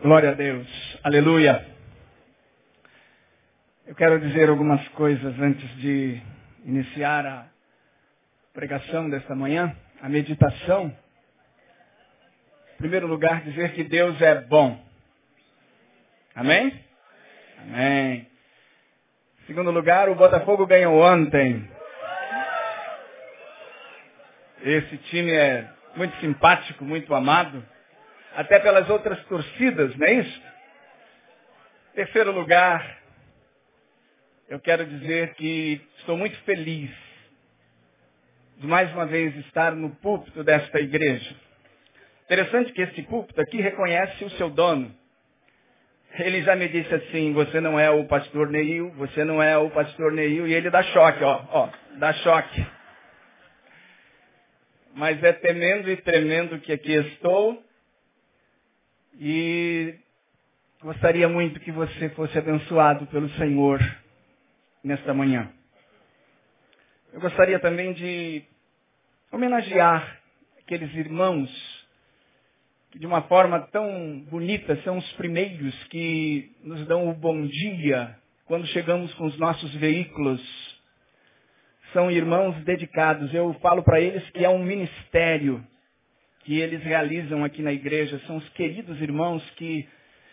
Glória a Deus. Aleluia. Eu quero dizer algumas coisas antes de iniciar a pregação desta manhã, a meditação. Em primeiro lugar, dizer que Deus é bom. Amém? Amém. Em segundo lugar, o Botafogo ganhou ontem. Esse time é muito simpático, muito amado até pelas outras torcidas, não é isso? Terceiro lugar, eu quero dizer que estou muito feliz de mais uma vez estar no púlpito desta igreja. Interessante que esse púlpito aqui reconhece o seu dono. Ele já me disse assim, você não é o pastor Neil, você não é o pastor Neil, e ele dá choque, ó, ó, dá choque. Mas é temendo e tremendo que aqui estou, e gostaria muito que você fosse abençoado pelo Senhor nesta manhã. Eu gostaria também de homenagear aqueles irmãos que de uma forma tão bonita são os primeiros que nos dão o bom dia quando chegamos com os nossos veículos. São irmãos dedicados. Eu falo para eles que é um ministério que eles realizam aqui na igreja. São os queridos irmãos que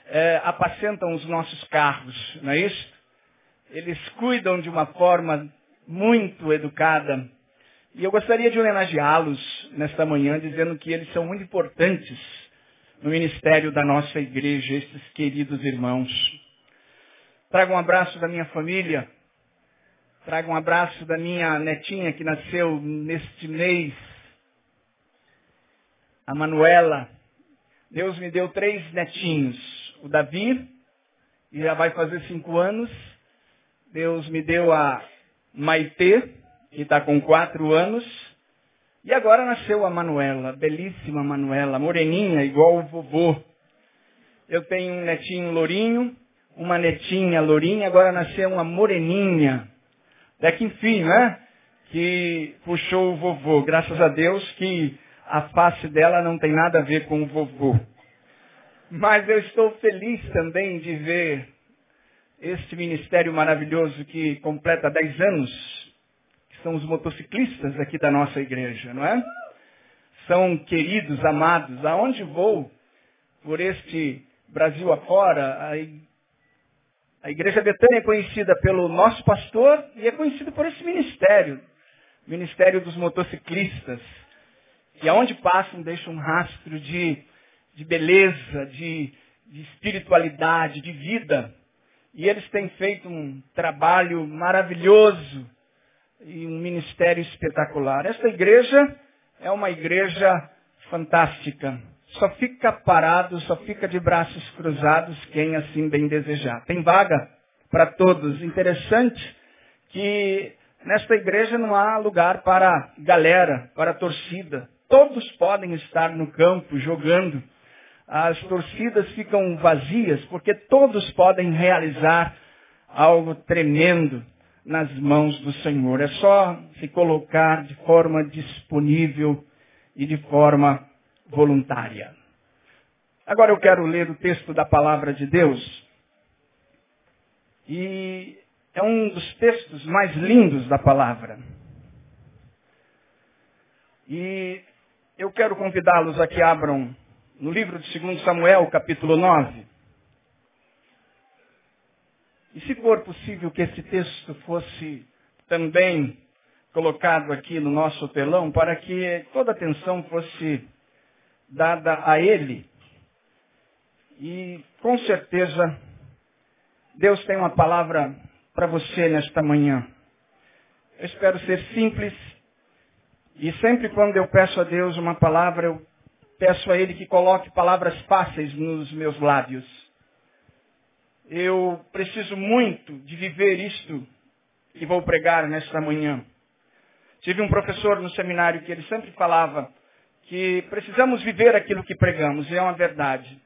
é, apacentam os nossos carros, não é isso? Eles cuidam de uma forma muito educada. E eu gostaria de homenageá-los nesta manhã, dizendo que eles são muito importantes no ministério da nossa igreja, esses queridos irmãos. Trago um abraço da minha família. Trago um abraço da minha netinha que nasceu neste mês a Manuela. Deus me deu três netinhos. O Davi, que já vai fazer cinco anos. Deus me deu a Maitê, que está com quatro anos. E agora nasceu a Manuela, belíssima Manuela, moreninha, igual o vovô. Eu tenho um netinho lourinho, uma netinha lourinha, agora nasceu uma moreninha. Até que enfim, né? Que puxou o vovô. Graças a Deus que a face dela não tem nada a ver com o vovô. Mas eu estou feliz também de ver este ministério maravilhoso que completa 10 anos, que são os motociclistas aqui da nossa igreja, não é? São queridos, amados. Aonde vou, por este Brasil afora, a, Igreja Betânia é conhecida pelo nosso pastor e é conhecida por esse ministério, Ministério dos Motociclistas que aonde passam deixam um rastro de, de beleza, de, de espiritualidade, de vida. E eles têm feito um trabalho maravilhoso e um ministério espetacular. Esta igreja é uma igreja fantástica. Só fica parado, só fica de braços cruzados quem assim bem desejar. Tem vaga para todos. Interessante que nesta igreja não há lugar para galera, para torcida. Todos podem estar no campo jogando. As torcidas ficam vazias porque todos podem realizar algo tremendo nas mãos do Senhor. É só se colocar de forma disponível e de forma voluntária. Agora eu quero ler o texto da palavra de Deus. E é um dos textos mais lindos da palavra. E eu quero convidá-los a que abram no livro de 2 Samuel, capítulo 9. E se for possível que esse texto fosse também colocado aqui no nosso telão, para que toda atenção fosse dada a ele. E com certeza, Deus tem uma palavra para você nesta manhã. Eu espero ser simples e sempre quando eu peço a Deus uma palavra, eu peço a Ele que coloque palavras fáceis nos meus lábios. Eu preciso muito de viver isto que vou pregar nesta manhã. Tive um professor no seminário que ele sempre falava que precisamos viver aquilo que pregamos, e é uma verdade.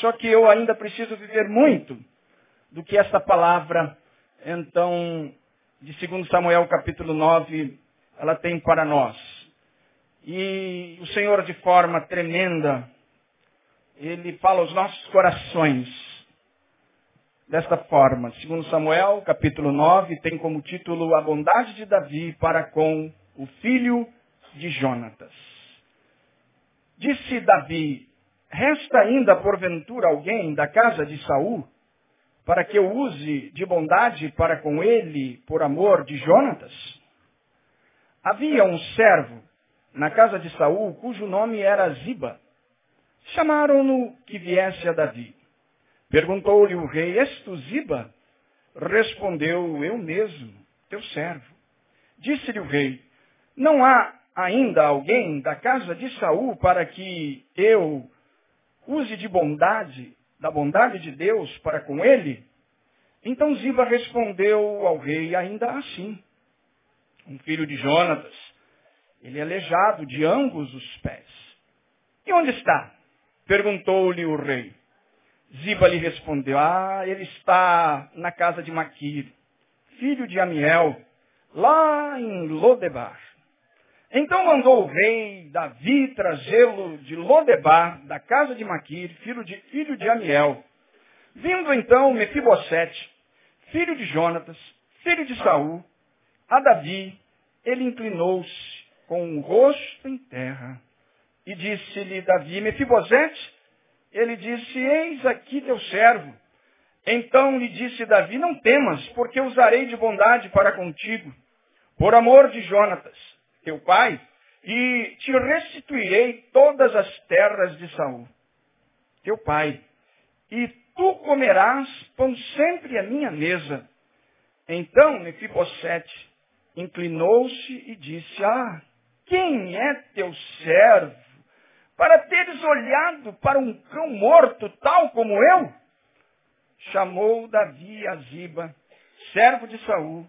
Só que eu ainda preciso viver muito do que essa palavra, então, de 2 Samuel capítulo 9, ela tem para nós. E o Senhor, de forma tremenda, ele fala aos nossos corações desta forma. Segundo Samuel, capítulo 9, tem como título A bondade de Davi para com o filho de Jonatas. Disse Davi, resta ainda porventura alguém da casa de Saul para que eu use de bondade para com ele por amor de Jonatas? Havia um servo na casa de Saul cujo nome era Ziba. Chamaram-no que viesse a Davi. Perguntou-lhe o rei, és tu Ziba? Respondeu, eu mesmo, teu servo. Disse-lhe o rei, não há ainda alguém da casa de Saul para que eu use de bondade, da bondade de Deus para com ele? Então Ziba respondeu ao rei, ainda assim. Um filho de Jonatas, ele é aleijado de ambos os pés. E onde está? Perguntou-lhe o rei. Ziba lhe respondeu, ah, ele está na casa de Maquir, filho de Amiel, lá em Lodebar. Então mandou o rei Davi trazê-lo de Lodebar, da casa de Maquir, filho de, filho de Amiel. Vindo então Mefibosete, filho de Jonatas, filho de Saul, a Davi, ele inclinou-se com o rosto em terra e disse-lhe Davi, Mefibosete, ele disse, eis aqui teu servo. Então lhe disse Davi, não temas, porque usarei de bondade para contigo, por amor de Jonatas teu pai, e te restituirei todas as terras de Saul, teu pai, e tu comerás pão sempre à minha mesa. Então Mefibosete inclinou-se e disse, ah, quem é teu servo para teres olhado para um cão morto tal como eu? Chamou Davi a Ziba, servo de Saul,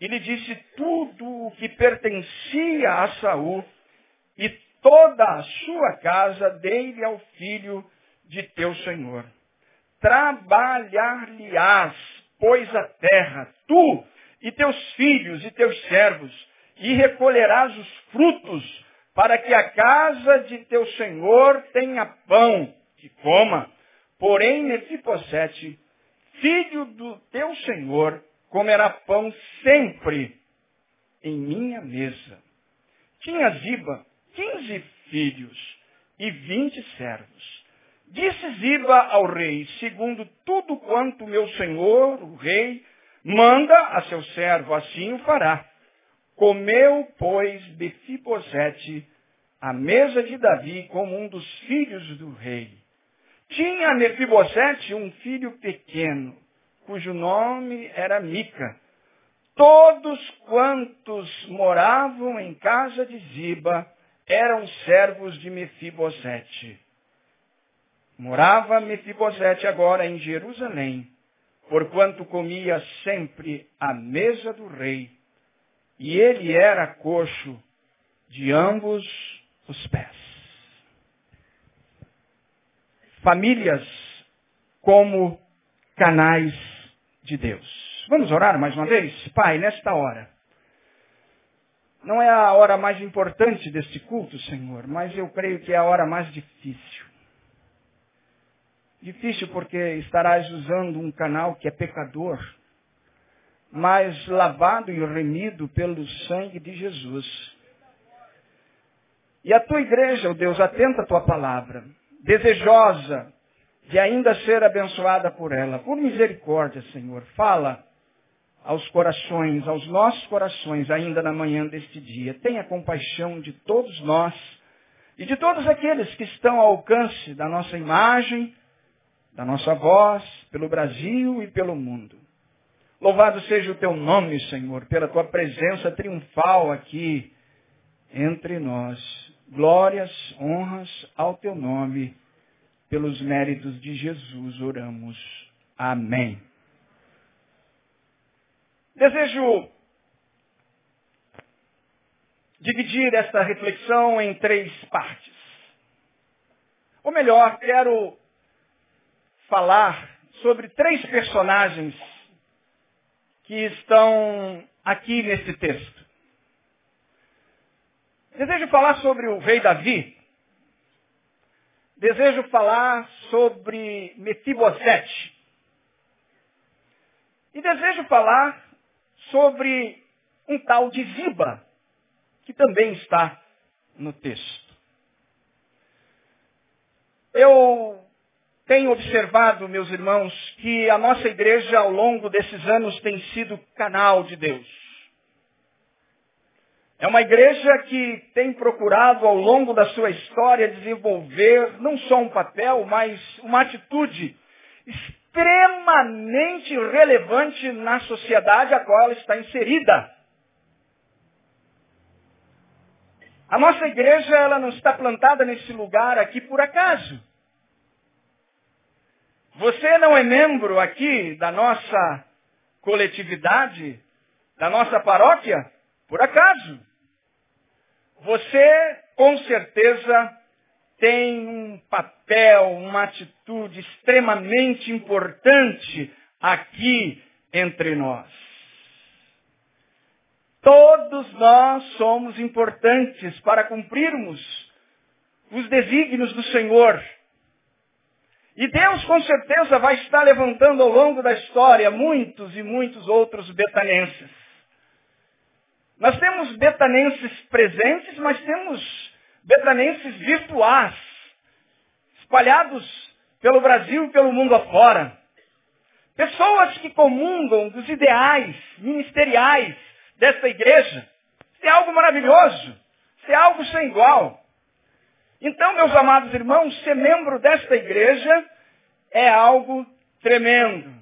e lhe disse tudo o que pertencia a Saul e toda a sua casa dei-lhe ao filho de teu senhor. Trabalhar-lhe-ás, pois a terra, tu e teus filhos e teus servos, e recolherás os frutos, para que a casa de teu senhor tenha pão, que coma. Porém, Mefibosete, filho do teu senhor, comerá pão sempre em minha mesa. Tinha Ziba quinze filhos e vinte servos. Disse Ziba ao rei, segundo tudo quanto meu senhor, o rei, manda a seu servo, assim o fará. Comeu, pois, Befibosete a mesa de Davi como um dos filhos do rei. Tinha Mefibosete um filho pequeno, cujo nome era Mica. Todos quantos moravam em casa de Ziba eram servos de Mefibosete. Morava Mefibosete agora em Jerusalém, porquanto comia sempre à mesa do rei, e ele era coxo de ambos os pés. Famílias como canais de Deus. Vamos orar mais uma vez? Pai, nesta hora. Não é a hora mais importante deste culto, Senhor, mas eu creio que é a hora mais difícil. Difícil porque estarás usando um canal que é pecador, mas lavado e remido pelo sangue de Jesus. E a tua igreja, ó oh Deus, atenta à tua palavra, desejosa de ainda ser abençoada por ela. Por misericórdia, Senhor, fala aos corações, aos nossos corações, ainda na manhã deste dia. Tenha compaixão de todos nós e de todos aqueles que estão ao alcance da nossa imagem, da nossa voz, pelo Brasil e pelo mundo. Louvado seja o teu nome, Senhor, pela tua presença triunfal aqui entre nós. Glórias, honras ao teu nome pelos méritos de Jesus oramos. Amém. Desejo dividir esta reflexão em três partes. Ou melhor, quero falar sobre três personagens que estão aqui nesse texto. Desejo falar sobre o rei Davi, desejo falar sobre Mefibosete. E desejo falar sobre um tal de Ziba, que também está no texto. Eu tenho observado, meus irmãos, que a nossa igreja ao longo desses anos tem sido canal de Deus. É uma igreja que tem procurado ao longo da sua história desenvolver não só um papel, mas uma atitude extremamente relevante na sociedade a qual ela está inserida. A nossa igreja ela não está plantada nesse lugar aqui por acaso. Você não é membro aqui da nossa coletividade, da nossa paróquia, por acaso. Você, com certeza, tem um papel, uma atitude extremamente importante aqui entre nós. Todos nós somos importantes para cumprirmos os desígnios do Senhor. E Deus com certeza vai estar levantando ao longo da história muitos e muitos outros betanenses. Nós temos betanenses presentes, mas temos betanenses virtuais, espalhados pelo Brasil e pelo mundo afora. Pessoas que comungam dos ideais ministeriais desta igreja. Isso é algo maravilhoso. Isso é algo sem igual. Então, meus amados irmãos, ser membro desta igreja é algo tremendo.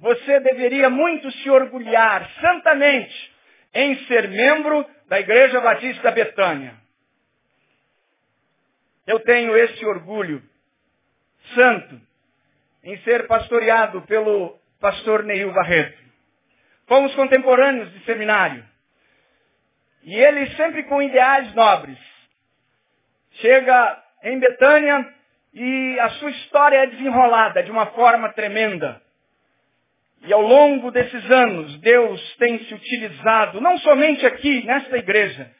Você deveria muito se orgulhar santamente em ser membro da Igreja Batista Betânia. Eu tenho esse orgulho santo em ser pastoreado pelo pastor Neil Barreto. Fomos contemporâneos de seminário. E ele sempre com ideais nobres. Chega em Betânia e a sua história é desenrolada de uma forma tremenda. E ao longo desses anos, Deus tem se utilizado, não somente aqui, nesta igreja,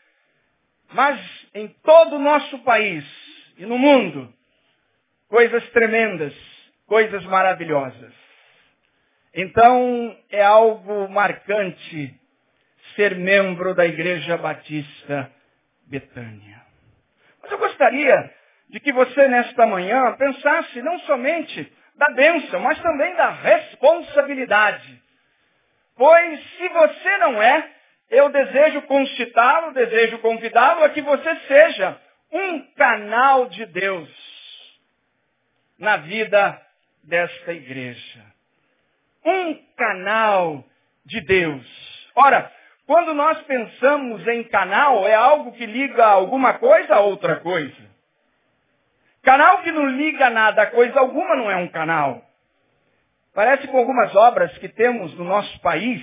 mas em todo o nosso país e no mundo, coisas tremendas, coisas maravilhosas. Então, é algo marcante ser membro da Igreja Batista Betânia. Mas eu gostaria de que você, nesta manhã, pensasse não somente da bênção, mas também da responsabilidade. Pois se você não é, eu desejo concitá-lo, desejo convidá-lo a que você seja um canal de Deus na vida desta igreja. Um canal de Deus. Ora, quando nós pensamos em canal, é algo que liga alguma coisa a outra coisa. Canal que não liga nada a coisa alguma não é um canal. Parece com algumas obras que temos no nosso país.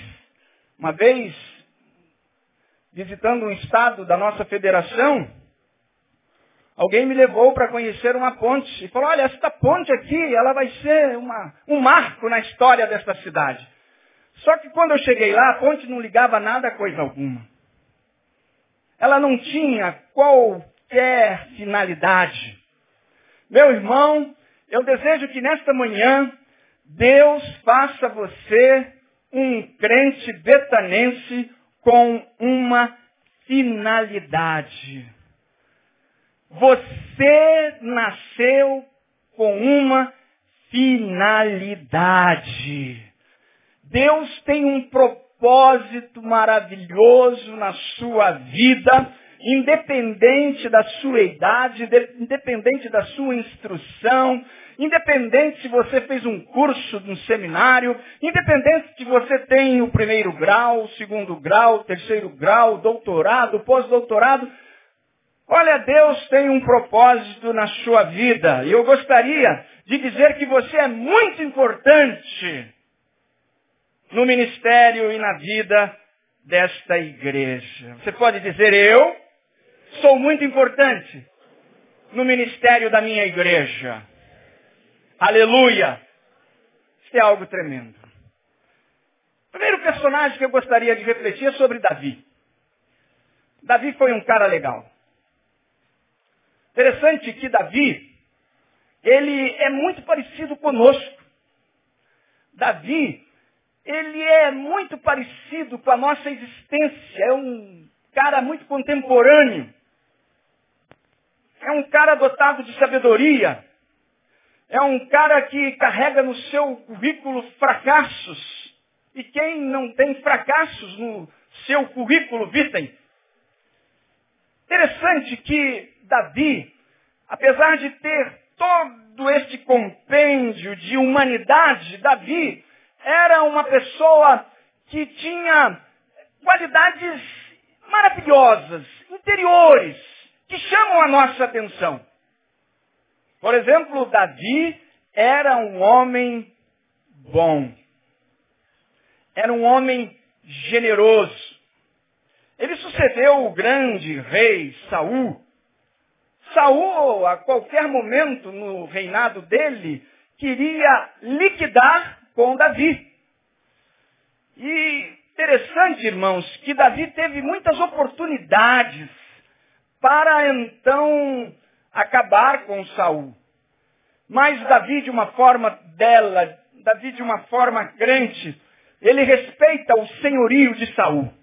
Uma vez, visitando um estado da nossa federação, alguém me levou para conhecer uma ponte e falou, olha, esta ponte aqui, ela vai ser uma, um marco na história desta cidade. Só que quando eu cheguei lá, a ponte não ligava nada a coisa alguma. Ela não tinha qualquer finalidade. Meu irmão, eu desejo que nesta manhã Deus faça você um crente betanense com uma finalidade. Você nasceu com uma finalidade. Deus tem um propósito maravilhoso na sua vida independente da sua idade, independente da sua instrução, independente se você fez um curso um seminário, independente se você tem o primeiro grau, o segundo grau, o terceiro grau, doutorado, pós-doutorado, olha, Deus tem um propósito na sua vida. E eu gostaria de dizer que você é muito importante no ministério e na vida desta igreja. Você pode dizer, eu sou muito importante no ministério da minha igreja. Aleluia! Isso é algo tremendo. O primeiro personagem que eu gostaria de refletir é sobre Davi. Davi foi um cara legal. Interessante que Davi, ele é muito parecido conosco. Davi, ele é muito parecido com a nossa existência. É um cara muito contemporâneo. É um cara dotado de sabedoria. É um cara que carrega no seu currículo fracassos. E quem não tem fracassos no seu currículo vitae? Interessante que Davi, apesar de ter todo este compêndio de humanidade, Davi era uma pessoa que tinha qualidades maravilhosas, interiores, que chamam a nossa atenção. Por exemplo, Davi era um homem bom. Era um homem generoso. Ele sucedeu o grande rei Saul. Saul, a qualquer momento no reinado dele, queria liquidar com Davi. E interessante, irmãos, que Davi teve muitas oportunidades para então acabar com Saul. Mas Davi, de uma forma bela, Davi, de uma forma grande, ele respeita o senhorio de Saul.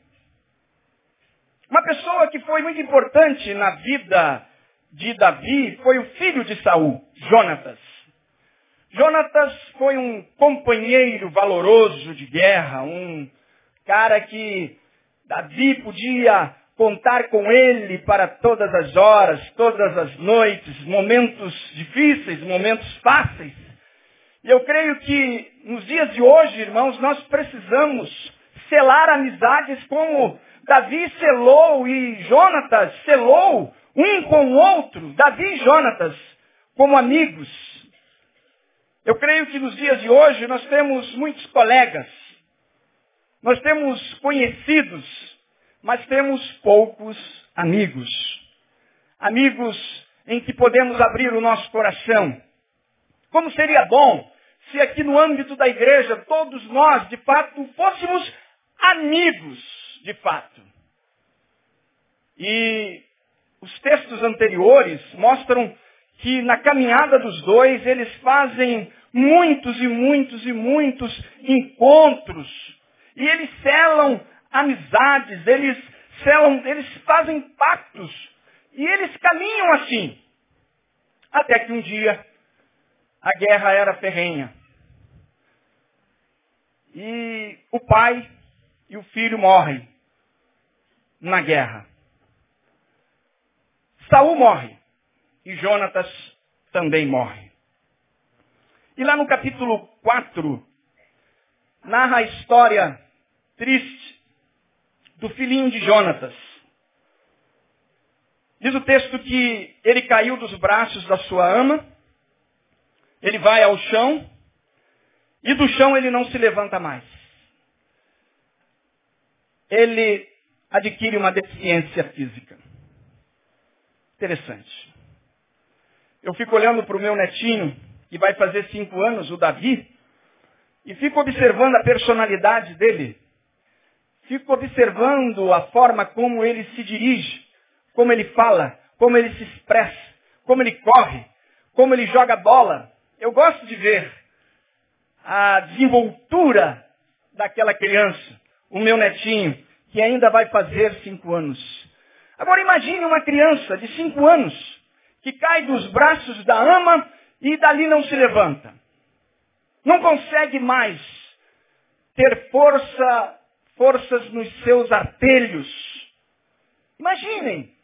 Uma pessoa que foi muito importante na vida de Davi foi o filho de Saul, Jonatas. Jonatas foi um companheiro valoroso de guerra, um cara que Davi podia contar com ele para todas as horas, todas as noites, momentos difíceis, momentos fáceis. E eu creio que nos dias de hoje, irmãos, nós precisamos selar amizades como Davi selou e Jonatas selou um com o outro, Davi e Jonatas, como amigos. Eu creio que nos dias de hoje nós temos muitos colegas, nós temos conhecidos, mas temos poucos amigos. Amigos em que podemos abrir o nosso coração. Como seria bom se aqui no âmbito da igreja todos nós, de fato, fôssemos amigos, de fato. E os textos anteriores mostram que na caminhada dos dois eles fazem muitos e muitos e muitos encontros. E eles selam amizades, eles selam, eles fazem pactos. E eles caminham assim. Até que um dia a guerra era ferrenha. E o pai e o filho morrem na guerra. Saul morre e Jonatas também morre. E lá no capítulo 4, narra a história triste do filhinho de Jonatas. Diz o texto que ele caiu dos braços da sua ama, ele vai ao chão, e do chão ele não se levanta mais. Ele adquire uma deficiência física. Interessante. Eu fico olhando para o meu netinho, que vai fazer cinco anos, o Davi, e fico observando a personalidade dele. Fico observando a forma como ele se dirige, como ele fala, como ele se expressa, como ele corre, como ele joga bola. Eu gosto de ver a desenvoltura daquela criança, o meu netinho, que ainda vai fazer cinco anos. Agora imagine uma criança de cinco anos que cai dos braços da ama e dali não se levanta. Não consegue mais ter força, forças nos seus artelhos. Imaginem,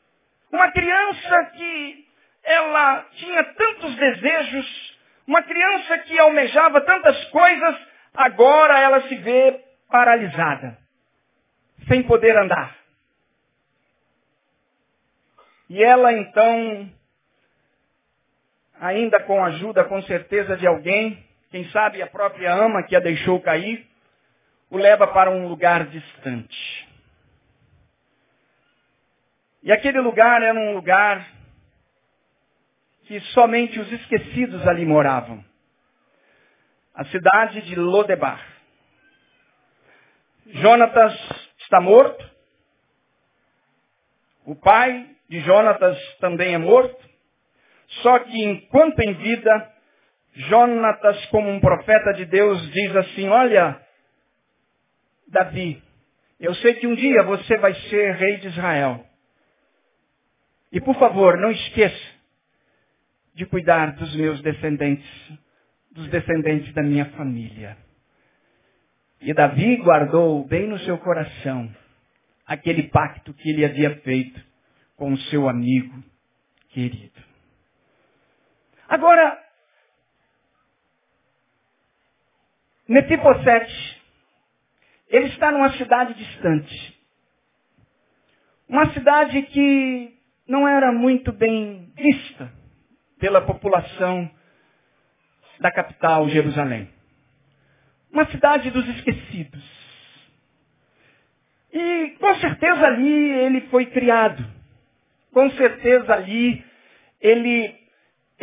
uma criança que ela tinha tantos desejos, uma criança que almejava tantas coisas, agora ela se vê paralisada, sem poder andar. E ela então, ainda com a ajuda, com certeza, de alguém, quem sabe a própria ama que a deixou cair, o leva para um lugar distante. E aquele lugar era um lugar que somente os esquecidos ali moravam. A cidade de Lodebar. Jonatas está morto. O pai de Jonatas também é morto. Só que enquanto em vida, Jonatas, como um profeta de Deus, diz assim, olha, Davi, eu sei que um dia você vai ser rei de Israel. E por favor, não esqueça de cuidar dos meus descendentes, dos descendentes da minha família. E Davi guardou bem no seu coração aquele pacto que ele havia feito com o seu amigo querido. Agora, Mefibosete, ele está numa cidade distante. Uma cidade que não era muito bem vista pela população da capital, Jerusalém. Uma cidade dos esquecidos. E com certeza ali ele foi criado. Com certeza ali ele,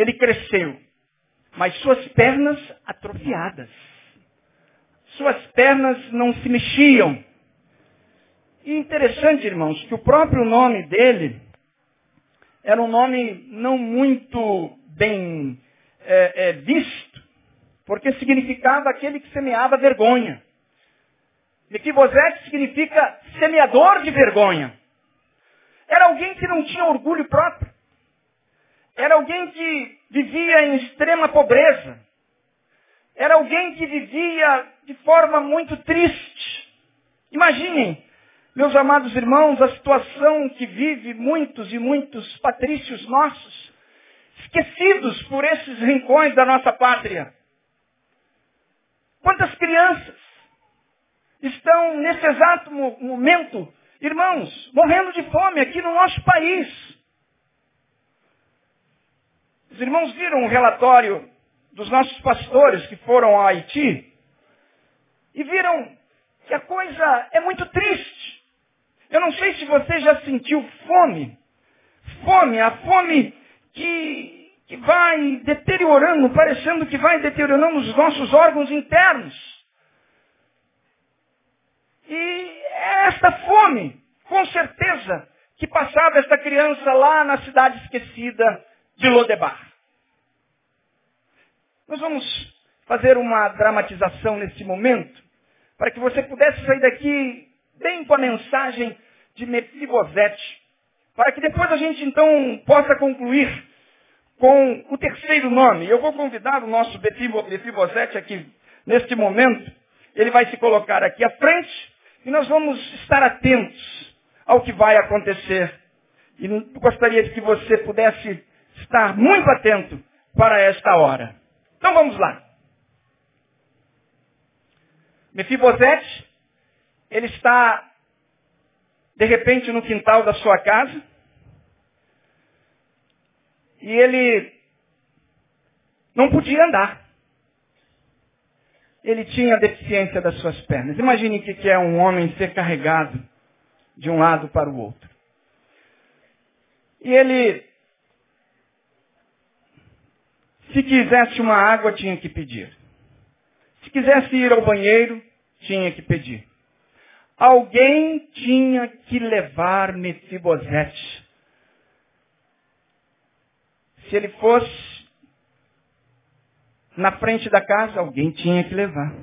ele cresceu. Mas suas pernas atrofiadas. Suas pernas não se mexiam. E interessante, irmãos, que o próprio nome dele era um nome não muito bem é, é, visto, porque significava aquele que semeava vergonha. Mefibosete significa semeador de vergonha. Era alguém que não tinha orgulho próprio. Era alguém que vivia em extrema pobreza. Era alguém que vivia de forma muito triste. Imaginem, meus amados irmãos, a situação que vive muitos e muitos patrícios nossos, esquecidos por esses rincões da nossa pátria. Quantas crianças estão nesse exato momento, irmãos, morrendo de fome aqui no nosso país. Os irmãos viram um relatório dos nossos pastores que foram ao Haiti e viram que a coisa é muito triste. Eu não sei se você já sentiu fome. Fome, a fome que, que vai deteriorando, parecendo que vai deteriorando os nossos órgãos internos. E é esta fome, com certeza, que passava esta criança lá na cidade esquecida de Lodebar. Nós vamos fazer uma dramatização nesse momento, para que você pudesse sair daqui bem com a mensagem de Mefibosete, para que depois a gente então possa concluir com o terceiro nome. Eu vou convidar o nosso Mefibosete aqui neste momento. Ele vai se colocar aqui à frente e nós vamos estar atentos ao que vai acontecer. E gostaria de que você pudesse estar muito atento para esta hora. Então vamos lá. Mefibosete, ele está de repente no quintal da sua casa e ele não podia andar ele tinha deficiência das suas pernas. Imagine o que é um homem ser carregado de um lado para o outro. E ele, se quisesse uma água, tinha que pedir. Se quisesse ir ao banheiro, tinha que pedir. Alguém tinha que levar Mefibosete. Se ele fosse na frente da casa, alguém tinha que levar.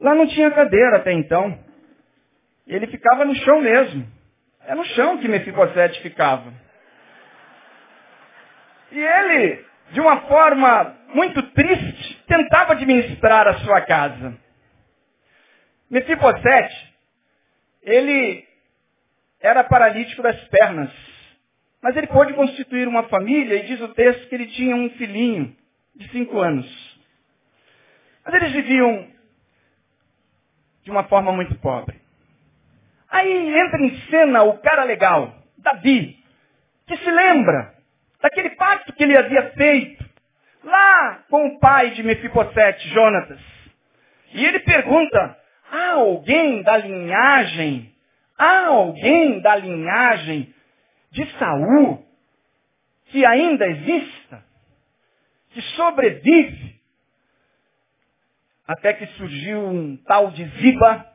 Lá não tinha cadeira até então. Ele ficava no chão mesmo. É no chão que Mefibosete ficava. E ele, de uma forma muito triste, tentava administrar a sua casa. Mefibosete, ele era paralítico das pernas. Mas ele pôde constituir uma família e diz o texto que ele tinha um filhinho de cinco anos. Mas eles viviam de uma forma muito pobre. Aí entra em cena o cara legal, Davi, que se lembra daquele pacto que ele havia feito lá com o pai de Mefibosete, Jonatas. E ele pergunta, há alguém da linhagem, há alguém da linhagem de Saul que ainda exista? que sobrevive até que surgiu um tal de Ziba.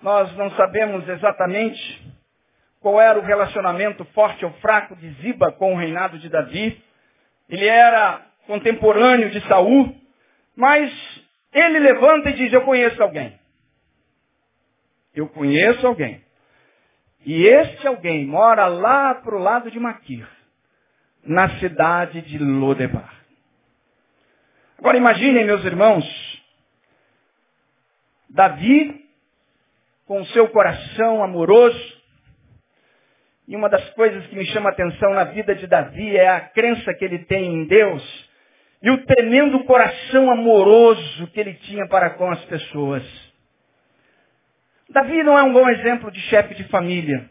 Nós não sabemos exatamente qual era o relacionamento forte ou fraco de Ziba com o reinado de Davi, Ele era contemporâneo de Saul, mas ele levanta e diz, eu conheço alguém. Eu conheço alguém. E este alguém mora lá para o lado de Maquir, na cidade de Lodebar. Agora imaginem, meus irmãos, Davi, com seu coração amoroso, e uma das coisas que me chama a atenção na vida de Davi é a crença que ele tem em Deus e o tremendo coração amoroso que ele tinha para com as pessoas. Davi não é um bom exemplo de chefe de família.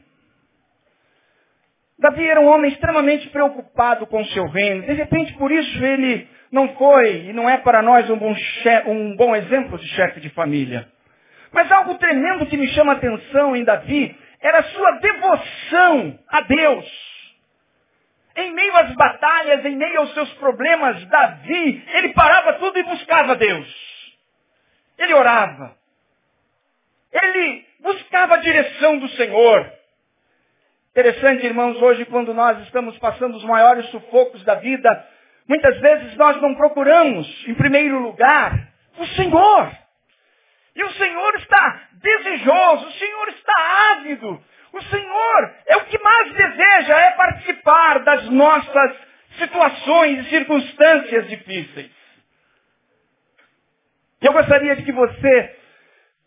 Davi era um homem extremamente preocupado com o seu reino. De repente, por isso, ele não foi e não é para nós um bom, chefe, um bom exemplo de chefe de família. Mas algo tremendo que me chama a atenção em Davi era a sua devoção a Deus. Em meio às batalhas, em meio aos seus problemas, Davi, ele parava tudo e buscava Deus. Ele orava. Ele buscava a direção do Senhor. Interessante, irmãos, hoje quando nós estamos passando os maiores sufocos da vida, muitas vezes nós não procuramos, em primeiro lugar, o Senhor. E o Senhor está desejoso, o Senhor está ávido. O Senhor é o que mais deseja, é participar das nossas situações e circunstâncias difíceis. Eu gostaria de que você,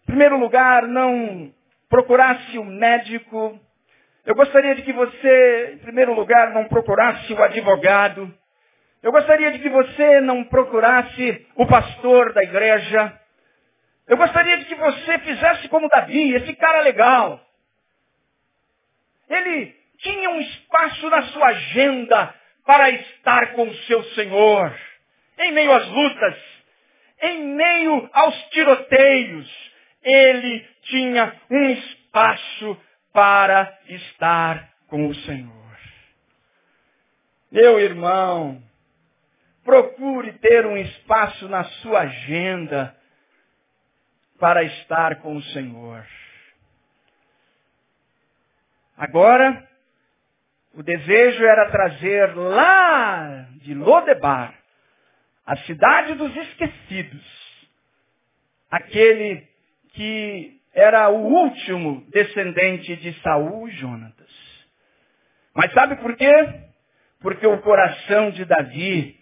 em primeiro lugar, não procurasse o médico. Eu gostaria de que você, em primeiro lugar, não procurasse o advogado. Eu gostaria de que você não procurasse o pastor da igreja. Eu gostaria de que você fizesse como Davi, esse cara legal. Ele tinha um espaço na sua agenda para estar com o seu Senhor. Em meio às lutas, em meio aos tiroteios, ele tinha um espaço para estar com o Senhor. Meu irmão, procure ter um espaço na sua agenda para estar com o Senhor. Agora, o desejo era trazer lá de Lodebar, a cidade dos esquecidos, aquele que era o último descendente de Saul e Jonatas. Mas sabe por quê? Porque o coração de Davi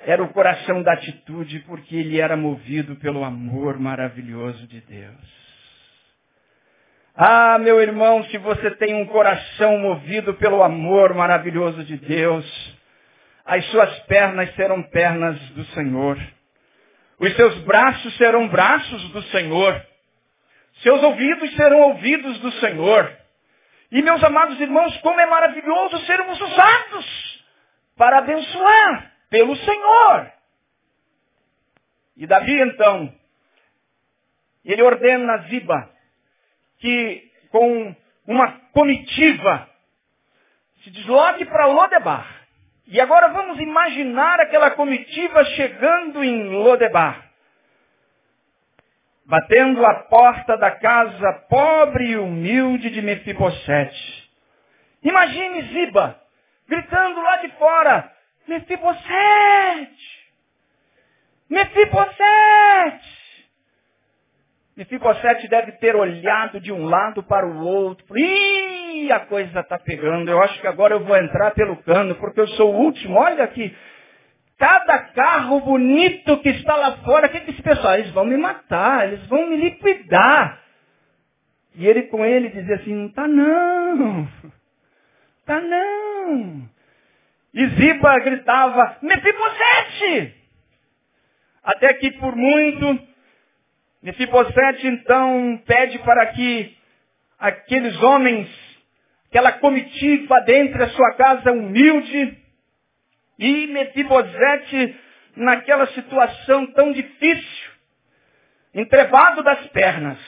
era o coração da atitude, porque ele era movido pelo amor maravilhoso de Deus. Ah, meu irmão, se você tem um coração movido pelo amor maravilhoso de Deus, as suas pernas serão pernas do Senhor. Os seus braços serão braços do Senhor. Seus ouvidos serão ouvidos do Senhor. E meus amados irmãos, como é maravilhoso sermos usados para abençoar pelo Senhor. E Davi então, ele ordena a Ziba, que com uma comitiva se desloque para Lodebar. E agora vamos imaginar aquela comitiva chegando em Lodebar. Batendo a porta da casa pobre e humilde de Mefibosete. Imagine Ziba gritando lá de fora, Mefibosete! Mefibosete! Mefibosete deve ter olhado de um lado para o outro. Ih, a coisa está pegando. Eu acho que agora eu vou entrar pelo cano, porque eu sou o último. Olha aqui. Cada carro bonito que está lá fora, o que, que esse pessoal? Eles vão me matar, eles vão me liquidar. E ele com ele dizia assim, não tá não. Tá não. E Ziba gritava, Mefibosete! Até que por muito Mefibosete então pede para que aqueles homens, aquela comitiva dentro da sua casa humilde, e Mefibosete naquela situação tão difícil, entrevado das pernas.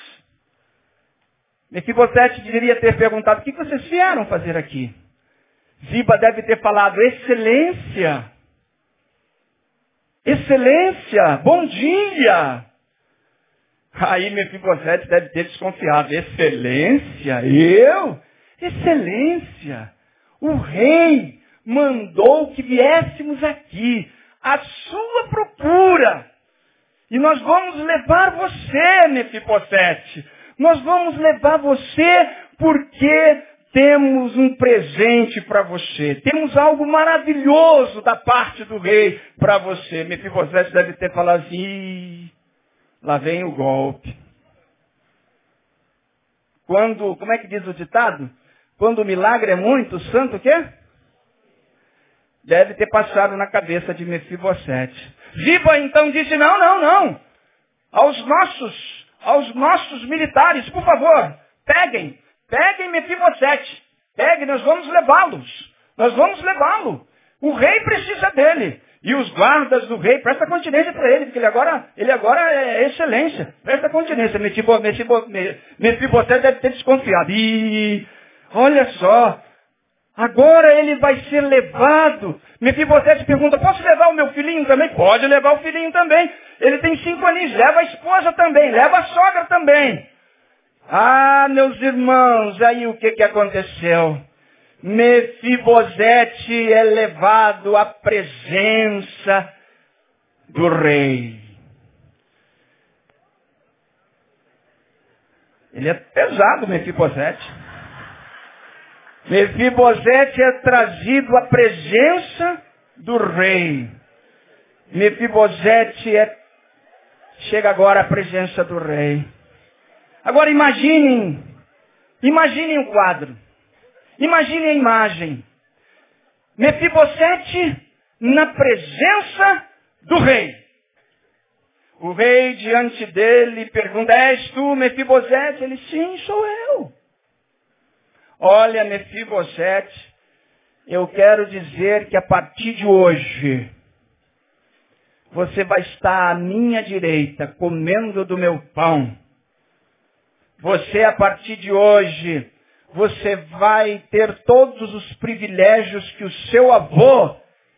Mefibosete deveria ter perguntado, o que vocês vieram fazer aqui? Ziba deve ter falado, excelência, excelência, bom dia. Aí Mefibosete deve ter desconfiado. Excelência? Eu? Excelência? O rei mandou que viéssemos aqui, à sua procura. E nós vamos levar você, Mefibosete. Nós vamos levar você porque temos um presente para você. Temos algo maravilhoso da parte do rei para você. Mefibosete deve ter falado assim, lá vem o golpe. Quando, como é que diz o ditado? Quando o milagre é muito, santo o quê? Deve ter passado na cabeça de Mefibosete. Ziba então disse, não, não, não. Aos nossos, aos nossos militares, por favor, peguem, peguem Mefibosete. Peguem, nós vamos levá-los. Nós vamos levá-lo. O rei precisa dele. E os guardas do rei, presta continência para ele, porque ele agora, ele agora é excelência. Presta continência. Mefibosete deve ter desconfiado. E olha só, agora ele vai ser levado. Mefibosete pergunta, posso levar o meu filhinho também? Pode levar o filhinho também. Ele tem cinco aninhos, leva a esposa também, leva a sogra também. Ah, meus irmãos, aí o que, que aconteceu? Mefibosete é levado à presença do rei. Ele é pesado, Mefibosete. Mefibosete é trazido à presença do rei. Mefibosete é... chega agora à presença do rei. Agora imaginem, imaginem o quadro. Imagine a imagem. Mefibosete na presença do rei. O rei diante dele pergunta, és tu Mefibosete? Ele, sim, sou eu. Olha, Mefibosete, eu quero dizer que a partir de hoje, você vai estar à minha direita, comendo do meu pão. Você, a partir de hoje, você vai ter todos os privilégios que o seu avô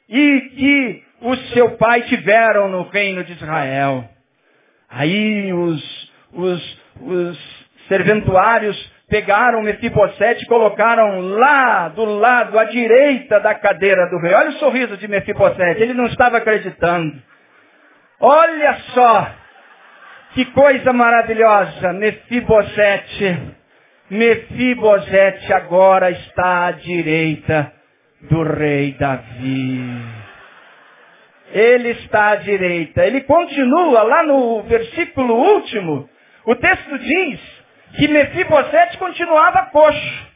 e que o seu pai tiveram no reino de Israel. Aí os, os, os serventuários pegaram Mefibosete e colocaram lá do lado à direita da cadeira do rei. Olha o sorriso de Mefibosete, ele não estava acreditando. Olha só, que coisa maravilhosa, Mefibosete Mefibosete agora está à direita do rei Davi. Ele está à direita. Ele continua lá no versículo último. O texto diz que Mefibosete continuava coxo.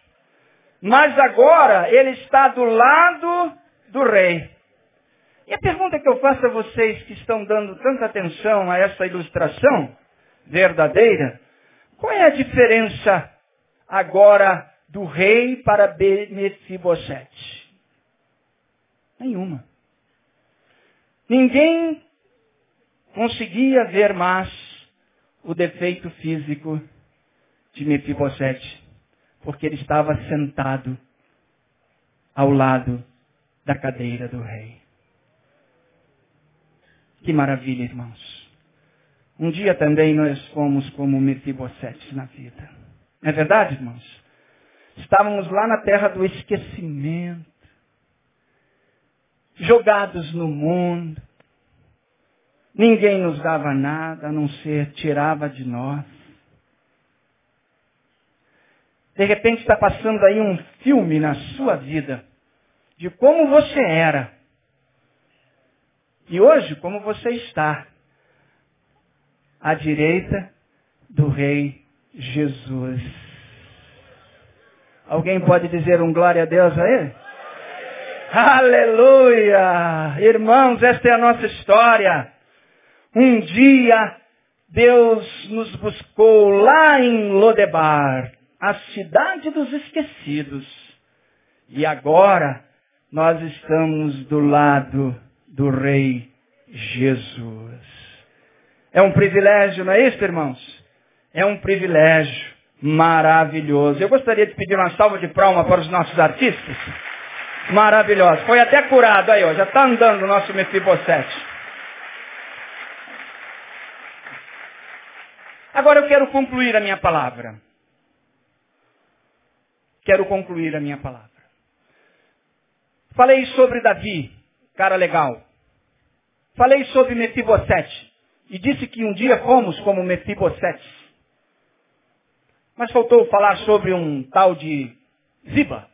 Mas agora ele está do lado do rei. E a pergunta que eu faço a vocês que estão dando tanta atenção a essa ilustração verdadeira, qual é a diferença agora do rei para Mefibosete? Nenhuma. Ninguém conseguia ver mais o defeito físico de Mefibosete, porque ele estava sentado ao lado da cadeira do rei. Que maravilha, irmãos. Um dia também nós fomos como Mefibosete na vida. Não é verdade, irmãos? Estávamos lá na terra do esquecimento, jogados no mundo. Ninguém nos dava nada, a não ser tirava de nós. De repente está passando aí um filme na sua vida de como você era. E hoje, como você está. À direita do Rei Jesus. Alguém pode dizer um glória a Deus aí? Aleluia! Irmãos, esta é a nossa história. Um dia Deus nos buscou lá em Lodebar, a cidade dos esquecidos. E agora nós estamos do lado do Rei Jesus. É um privilégio, não é isso, irmãos? É um privilégio maravilhoso. Eu gostaria de pedir uma salva de palmas para os nossos artistas. Maravilhoso. Foi até curado aí, ó. Já está andando o nosso Mefibosete. Agora eu quero concluir a minha palavra. Quero concluir a minha palavra. Falei sobre Davi, cara legal. Falei sobre Mefibosete. E disse que um dia fomos como Mefibosete. Mas faltou falar sobre um tal de Ziba.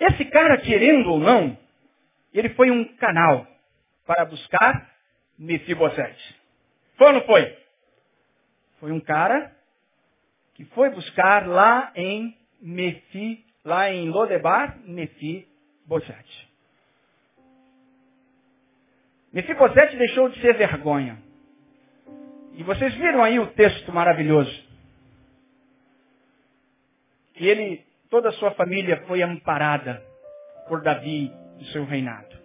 Esse cara, querendo ou não, ele foi um canal para buscar Mefibosete. Foi ou não foi? Foi um cara que foi buscar lá em Mefi, lá em Lodebar, Mefibosete. Mefibosete deixou de ser vergonha. E vocês viram aí o texto maravilhoso. E ele, toda a sua família foi amparada por Davi e seu reinado.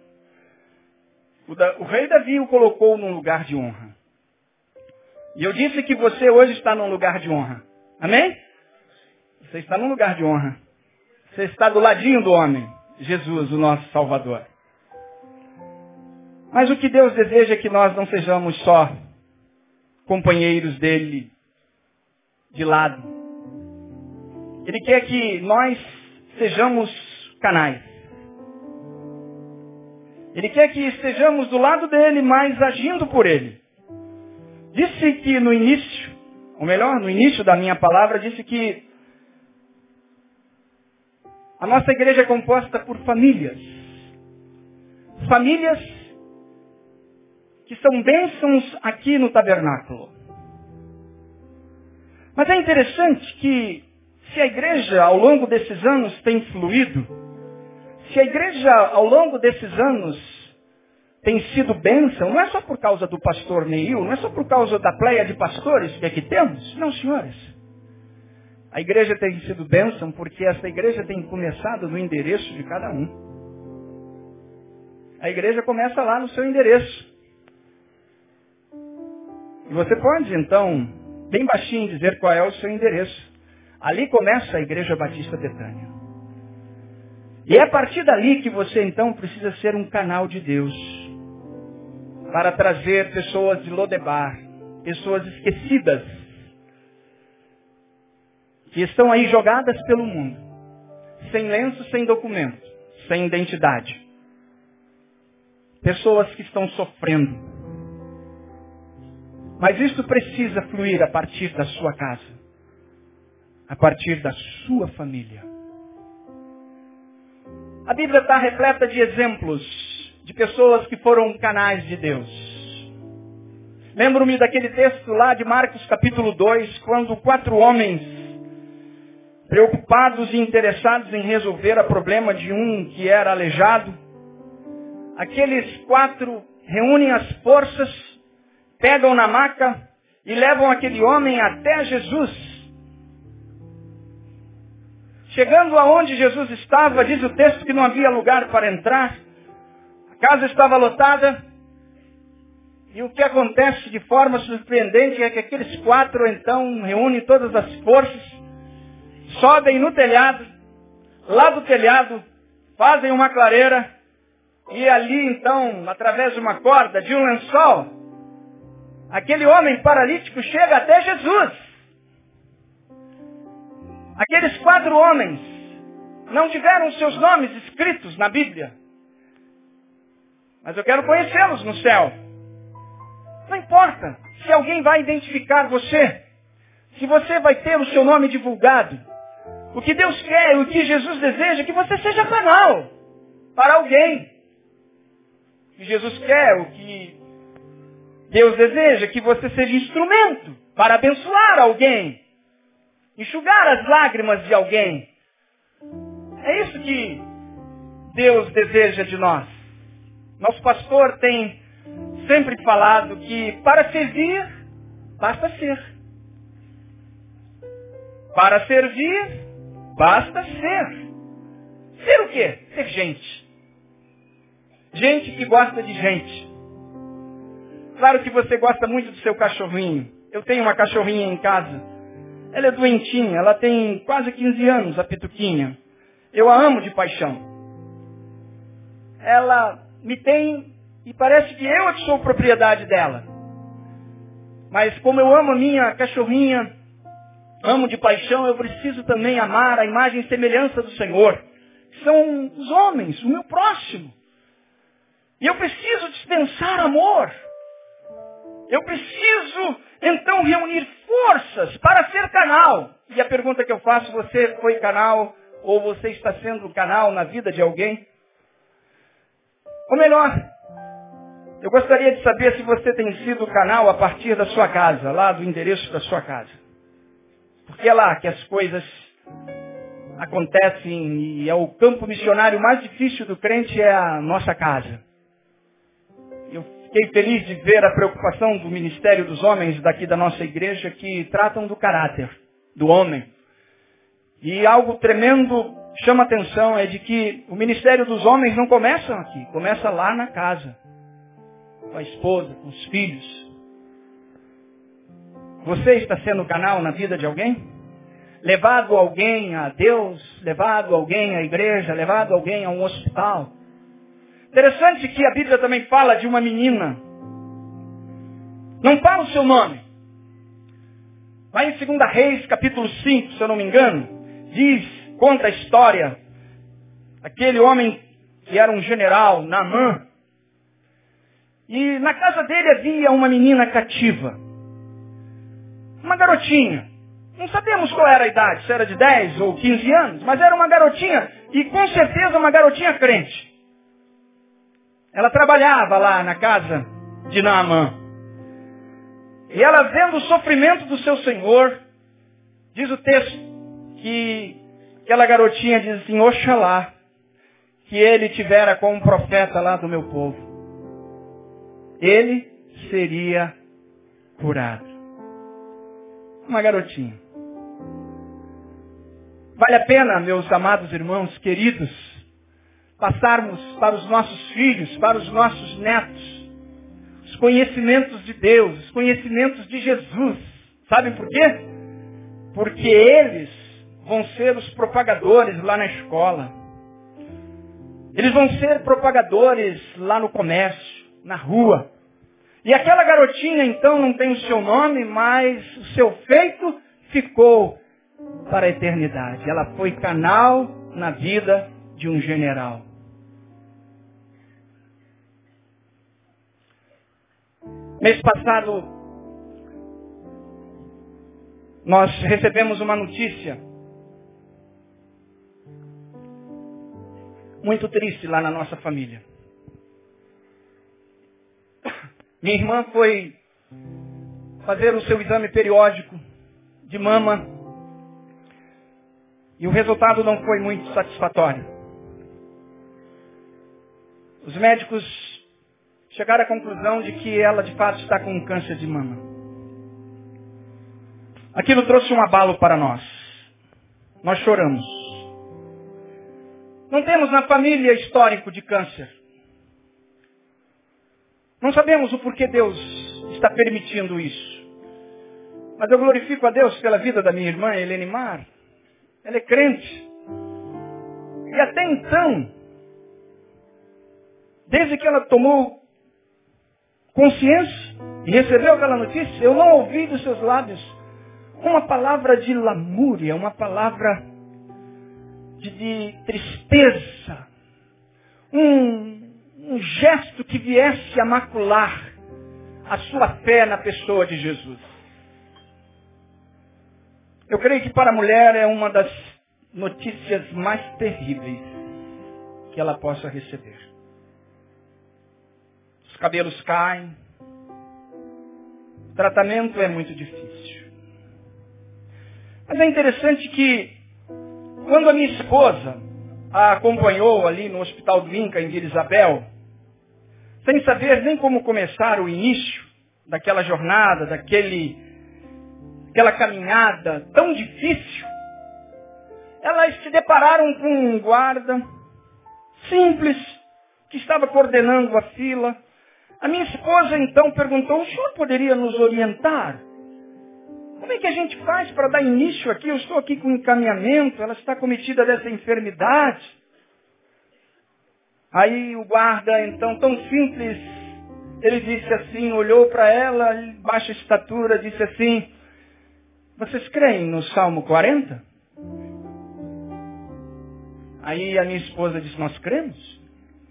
O, da, o rei Davi o colocou num lugar de honra. E eu disse que você hoje está num lugar de honra. Amém? Você está num lugar de honra. Você está do ladinho do homem, Jesus, o nosso Salvador. Mas o que Deus deseja é que nós não sejamos só companheiros dele de lado. Ele quer que nós sejamos canais. Ele quer que estejamos do lado dele, mas agindo por ele. Disse que no início, ou melhor, no início da minha palavra, disse que a nossa igreja é composta por famílias. Famílias que são bênçãos aqui no tabernáculo. Mas é interessante que se a igreja ao longo desses anos tem fluído, se a igreja ao longo desses anos tem sido bênção, não é só por causa do pastor Neil, não é só por causa da pleia de pastores que aqui temos. Não, senhores. A igreja tem sido bênção porque essa igreja tem começado no endereço de cada um. A igreja começa lá no seu endereço. Você pode, então, bem baixinho dizer qual é o seu endereço. Ali começa a Igreja Batista Betânia. E é a partir dali que você, então, precisa ser um canal de Deus para trazer pessoas de Lodebar, pessoas esquecidas, que estão aí jogadas pelo mundo, sem lenço, sem documento, sem identidade. Pessoas que estão sofrendo. Mas isso precisa fluir a partir da sua casa, a partir da sua família. A Bíblia está repleta de exemplos de pessoas que foram canais de Deus. Lembro-me daquele texto lá de Marcos capítulo 2, quando quatro homens, preocupados e interessados em resolver o problema de um que era aleijado, aqueles quatro reúnem as forças, pegam na maca e levam aquele homem até Jesus. Chegando aonde Jesus estava, diz o texto que não havia lugar para entrar, a casa estava lotada. E o que acontece de forma surpreendente é que aqueles quatro então reúnem todas as forças, sobem no telhado, lá do telhado, fazem uma clareira, e ali então, através de uma corda, de um lençol, aquele homem paralítico chega até Jesus. Aqueles quatro homens não tiveram seus nomes escritos na Bíblia. Mas eu quero conhecê-los no céu. Não importa se alguém vai identificar você, se você vai ter o seu nome divulgado. O que Deus quer, o que Jesus deseja, é que você seja canal para alguém. O que Jesus quer, o que Deus deseja, que você seja instrumento para abençoar alguém, enxugar as lágrimas de alguém. É isso que Deus deseja de nós. Nosso pastor tem sempre falado que para servir, basta ser. Para servir, basta ser. Ser o quê? Ser gente. Gente que gosta de gente. Claro que você gosta muito do seu cachorrinho. Eu tenho uma cachorrinha em casa. Ela é doentinha, ela tem quase 15 anos, a Pituquinha. Eu a amo de paixão. Ela me tem e parece que eu é que sou propriedade dela. Mas como eu amo a minha cachorrinha, amo de paixão, eu preciso também amar a imagem e semelhança do Senhor. São os homens, o meu próximo. E eu preciso dispensar amor. Eu preciso, então, reunir forças para ser canal. E a pergunta que eu faço, você foi canal ou você está sendo canal na vida de alguém? Ou melhor, eu gostaria de saber se você tem sido canal a partir da sua casa, lá do endereço da sua casa. Porque é lá que as coisas acontecem e é o campo missionário mais difícil do crente é a nossa casa. Fiquei feliz de ver a preocupação do Ministério dos Homens daqui da nossa igreja que tratam do caráter do homem. E algo tremendo chama atenção é de que o ministério dos homens não começa aqui, começa lá na casa, com a esposa, com os filhos. Você está sendo canal na vida de alguém? Levado alguém a Deus, levado alguém à igreja, levado alguém a um hospital. Interessante que a Bíblia também fala de uma menina. Não fala o seu nome. Lá em 2 Reis, capítulo 5, se eu não me engano, diz, conta a história, aquele homem que era um general, Naamã, e na casa dele havia uma menina cativa. Uma garotinha. Não sabemos qual era a idade, se era de 10 ou 15 anos, mas era uma garotinha, e com certeza uma garotinha crente. Ela trabalhava lá na casa de Naamã. E ela vendo o sofrimento do seu senhor, diz o texto que aquela garotinha diz assim, oxalá, que ele tivera com um profeta lá do meu povo. Ele seria curado. Uma garotinha. Vale a pena, meus amados irmãos, queridos, passarmos para os nossos filhos, para os nossos netos, os conhecimentos de Deus, os conhecimentos de Jesus. Sabe por quê? Porque eles vão ser os propagadores lá na escola. Eles vão ser propagadores lá no comércio, na rua. E aquela garotinha então não tem o seu nome, mas o seu feito ficou para a eternidade. Ela foi canal na vida de um general. Mês passado, nós recebemos uma notícia muito triste lá na nossa família. Minha irmã foi fazer o seu exame periódico de mama e o resultado não foi muito satisfatório. Os médicos chegaram à conclusão de que ela de fato está com câncer de mama. Aquilo trouxe um abalo para nós. Nós choramos. Não temos na família histórico de câncer. Não sabemos o porquê Deus está permitindo isso. Mas eu glorifico a Deus pela vida da minha irmã Helene Mar. Ela é crente. E até então, desde que ela tomou consciência e recebeu aquela notícia, eu não ouvi dos seus lábios uma palavra de lamúria, uma palavra de, de tristeza, um, um gesto que viesse a macular a sua fé na pessoa de Jesus. Eu creio que para a mulher é uma das notícias mais terríveis que ela possa receber. Os cabelos caem. O tratamento é muito difícil. Mas é interessante que quando a minha esposa a acompanhou ali no Hospital do Inca, em Vila Isabel, sem saber nem como começar o início daquela jornada, daquele aquela caminhada tão difícil, elas se depararam com um guarda simples que estava coordenando a fila. A minha esposa então perguntou, o senhor poderia nos orientar? Como é que a gente faz para dar início aqui? Eu estou aqui com encaminhamento, ela está cometida dessa enfermidade. Aí o guarda, então, tão simples, ele disse assim, olhou para ela, baixa estatura, disse assim, Vocês creem no Salmo 40? Aí a minha esposa disse, nós cremos.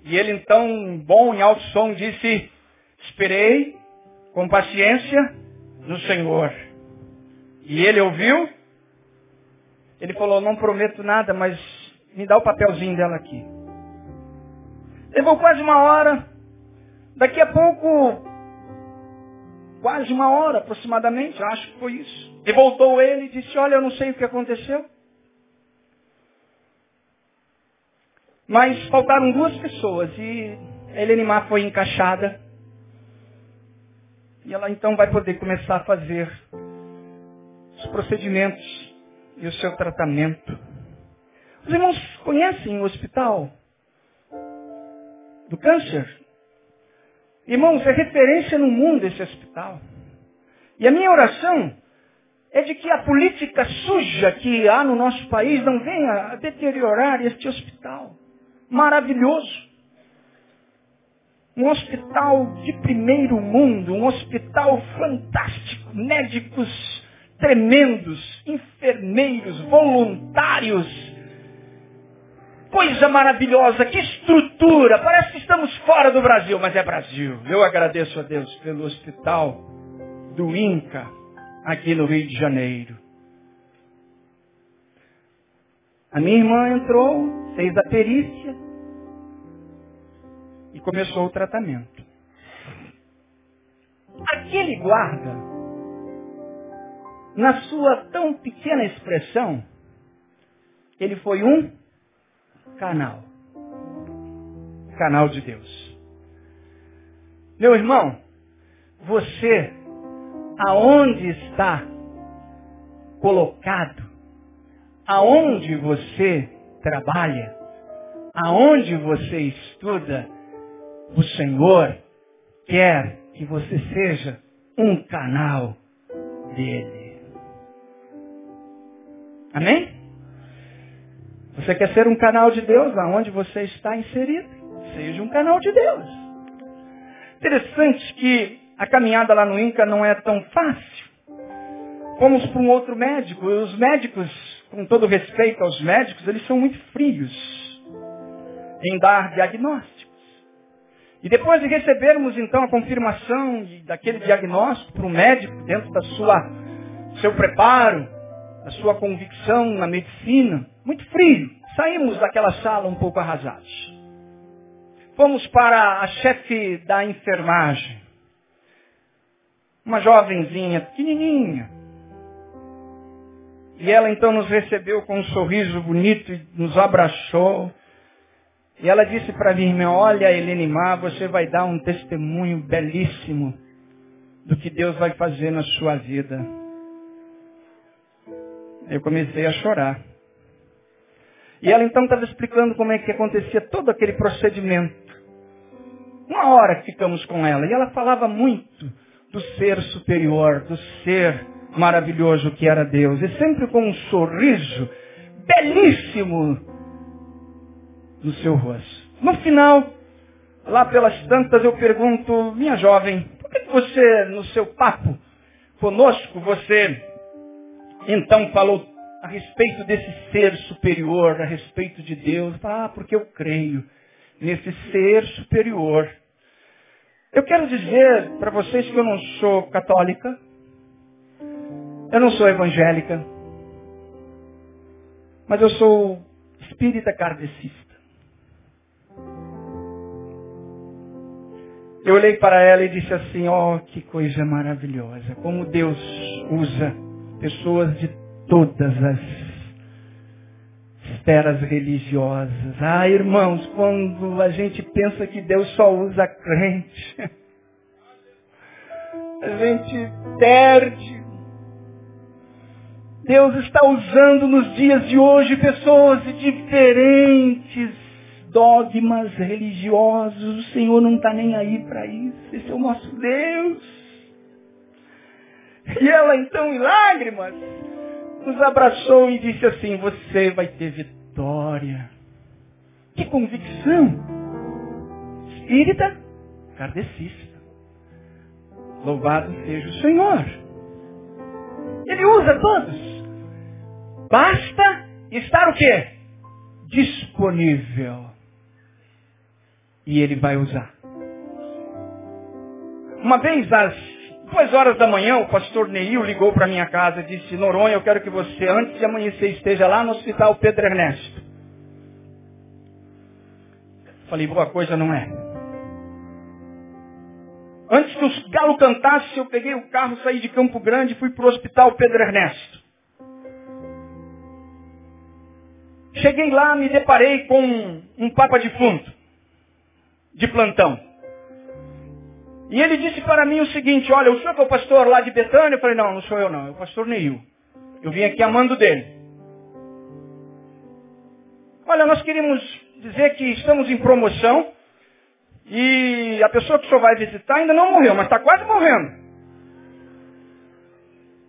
E ele então, bom em alto som, disse, esperei com paciência no Senhor. E ele ouviu. Ele falou, não prometo nada, mas me dá o papelzinho dela aqui. Levou quase uma hora. Daqui a pouco, quase uma hora aproximadamente, acho que foi isso. E voltou ele e disse, olha, eu não sei o que aconteceu. Mas faltaram duas pessoas e a Elenimar foi encaixada. E ela então vai poder começar a fazer os procedimentos e o seu tratamento. Os irmãos conhecem o hospital do câncer? Irmãos, é referência no mundo esse hospital. E a minha oração é de que a política suja que há no nosso país não venha a deteriorar este hospital. Maravilhoso. Um hospital de primeiro mundo, um hospital fantástico, médicos tremendos, enfermeiros, voluntários, coisa maravilhosa, que estrutura. Parece que estamos fora do Brasil, mas é Brasil. Eu agradeço a Deus pelo hospital do INCA, aqui no Rio de Janeiro. A minha irmã entrou, fez a perícia começou o tratamento. Aquele guarda, na sua tão pequena expressão, ele foi um canal. Canal de Deus. Meu irmão, você, aonde está colocado, aonde você trabalha, aonde você estuda, o Senhor quer que você seja um canal dele. Amém? Você quer ser um canal de Deus aonde você está inserido? Seja um canal de Deus. Interessante que a caminhada lá no Inca não é tão fácil. Fomos para um outro médico. Os médicos, com todo respeito aos médicos, eles são muito frios em dar diagnósticos. E depois de recebermos então a confirmação daquele diagnóstico para o médico dentro da sua seu preparo, da sua convicção na medicina, muito frio. Saímos daquela sala um pouco arrasados. Fomos para a chefe da enfermagem. Uma jovenzinha, pequenininha. E ela então nos recebeu com um sorriso bonito e nos abraçou. E ela disse para mim, olha Mar, você vai dar um testemunho belíssimo do que Deus vai fazer na sua vida. Eu comecei a chorar. E ela então estava explicando como é que acontecia todo aquele procedimento. Uma hora que ficamos com ela. E ela falava muito do ser superior, do ser maravilhoso que era Deus. E sempre com um sorriso belíssimo no seu rosto. No final, lá pelas tantas, eu pergunto, minha jovem, por que você, no seu papo conosco, você então falou a respeito desse ser superior, a respeito de Deus. Ah, porque eu creio nesse ser superior. Eu quero dizer para vocês que eu não sou católica, eu não sou evangélica, mas eu sou espírita kardecista. Eu olhei para ela e disse assim, ó, oh, que coisa maravilhosa, como Deus usa pessoas de todas as esferas religiosas. Ah, irmãos, quando a gente pensa que Deus só usa crente, a gente perde. Deus está usando nos dias de hoje pessoas de diferentes dogmas religiosos. O Senhor não está nem aí para isso. Esse é o nosso Deus. E ela então, em lágrimas, nos abraçou e disse assim, você vai ter vitória. Que convicção! Espírita, kardecista. Louvado seja o Senhor. Ele usa todos. Basta estar o quê? Disponível. E ele vai usar. Uma vez às duas horas da manhã, o pastor Neil ligou para minha casa e disse, Noronha, eu quero que você, antes de amanhecer, esteja lá no hospital Pedro Ernesto. Falei, boa coisa não é. Antes que os galos cantassem, eu peguei o carro, saí de Campo Grande e fui para o hospital Pedro Ernesto. Cheguei lá, me deparei com um papa defunto, de plantão. E ele disse para mim o seguinte, olha, o senhor que é o pastor lá de Betânia? Eu falei, não, não sou eu não, é o pastor Neil. Eu vim aqui amando dele. Olha, nós queríamos dizer que estamos em promoção e a pessoa que o senhor vai visitar ainda não morreu, mas está quase morrendo.